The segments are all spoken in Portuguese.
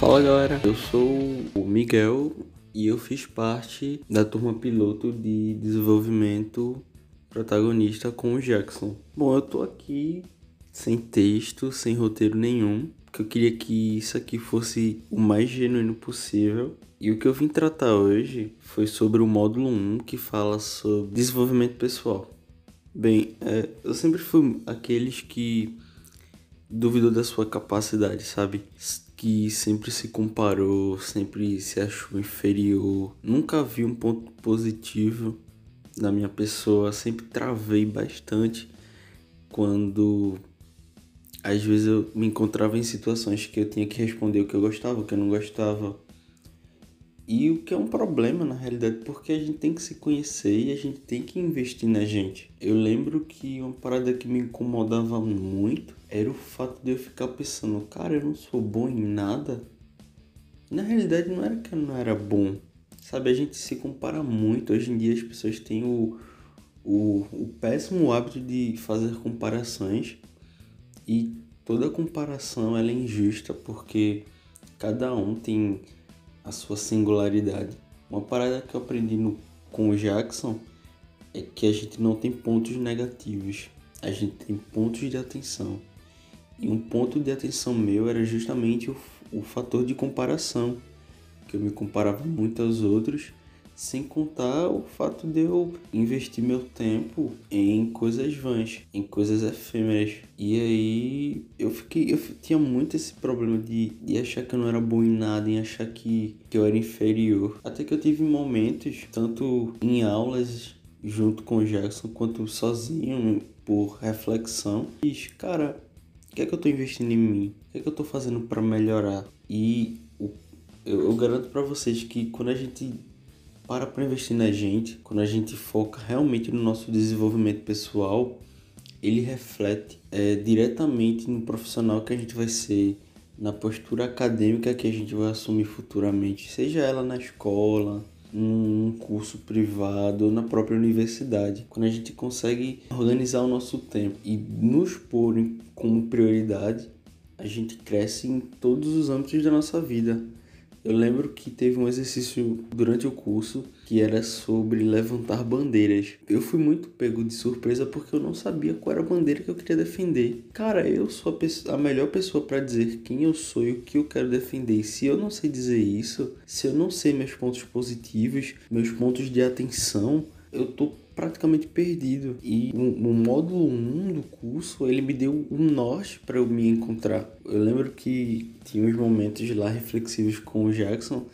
Fala galera, eu sou o Miguel e eu fiz parte da turma piloto de desenvolvimento protagonista com o Jackson. Bom, eu tô aqui sem texto, sem roteiro nenhum, porque eu queria que isso aqui fosse o mais genuíno possível. E o que eu vim tratar hoje foi sobre o módulo 1 que fala sobre desenvolvimento pessoal. Bem, é, eu sempre fui aqueles que duvidou da sua capacidade, sabe? Que sempre se comparou, sempre se achou inferior, nunca vi um ponto positivo na minha pessoa, sempre travei bastante quando às vezes eu me encontrava em situações que eu tinha que responder o que eu gostava, o que eu não gostava. E o que é um problema na realidade, porque a gente tem que se conhecer e a gente tem que investir na gente. Eu lembro que uma parada que me incomodava muito era o fato de eu ficar pensando, cara, eu não sou bom em nada. Na realidade não era que eu não era bom. Sabe, a gente se compara muito. Hoje em dia as pessoas têm o, o, o péssimo hábito de fazer comparações e toda comparação ela é injusta porque cada um tem a sua singularidade. Uma parada que eu aprendi no, com o Jackson é que a gente não tem pontos negativos, a gente tem pontos de atenção. E um ponto de atenção meu era justamente o, o fator de comparação, que eu me comparava muito aos outros sem contar o fato de eu investir meu tempo em coisas vãs, em coisas efêmeras. E aí eu fiquei, eu tinha muito esse problema de, de achar que eu não era bom em nada, em achar que, que eu era inferior. Até que eu tive momentos, tanto em aulas junto com o Jackson, quanto sozinho, por reflexão. E, cara, o que é que eu tô investindo em mim? O que é que eu tô fazendo para melhorar? E eu, eu garanto para vocês que quando a gente para para investir na gente, quando a gente foca realmente no nosso desenvolvimento pessoal, ele reflete é, diretamente no profissional que a gente vai ser, na postura acadêmica que a gente vai assumir futuramente, seja ela na escola, num curso privado na própria universidade. Quando a gente consegue organizar o nosso tempo e nos pôr como prioridade, a gente cresce em todos os âmbitos da nossa vida. Eu lembro que teve um exercício durante o curso que era sobre levantar bandeiras. Eu fui muito pego de surpresa porque eu não sabia qual era a bandeira que eu queria defender. Cara, eu sou a, pessoa, a melhor pessoa para dizer quem eu sou e o que eu quero defender. E se eu não sei dizer isso, se eu não sei meus pontos positivos, meus pontos de atenção, eu tô praticamente perdido. E o, o módulo 1 do curso, ele me deu um norte para eu me encontrar. Eu lembro que tinha uns momentos lá reflexivos com o Jackson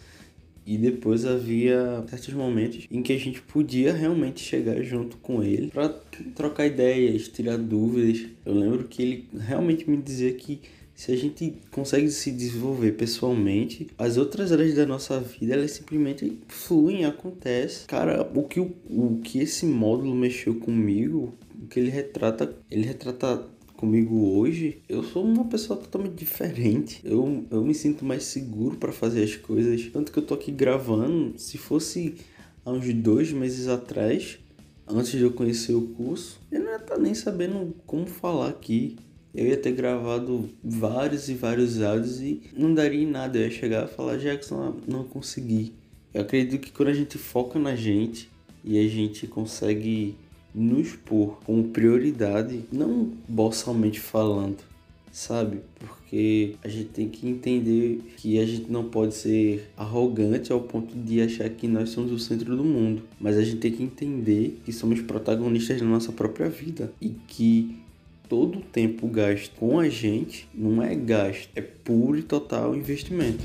e depois havia certos momentos em que a gente podia realmente chegar junto com ele para trocar ideias, tirar dúvidas. Eu lembro que ele realmente me dizia que se a gente consegue se desenvolver pessoalmente, as outras áreas da nossa vida elas simplesmente fluem, acontecem. Cara, o que, o, o que esse módulo mexeu comigo, o que ele retrata, ele retrata comigo hoje, eu sou uma pessoa totalmente diferente. Eu, eu me sinto mais seguro para fazer as coisas. Tanto que eu tô aqui gravando, se fosse há uns dois meses atrás, antes de eu conhecer o curso, eu não ia estar tá nem sabendo como falar aqui eu ia ter gravado vários e vários áudios e não daria em nada. Eu ia chegar e falar, Jackson, não consegui. Eu acredito que quando a gente foca na gente e a gente consegue nos pôr como prioridade, não boçalmente falando, sabe? Porque a gente tem que entender que a gente não pode ser arrogante ao ponto de achar que nós somos o centro do mundo, mas a gente tem que entender que somos protagonistas da nossa própria vida e que todo o tempo gasto com a gente não é gasto, é puro e total investimento.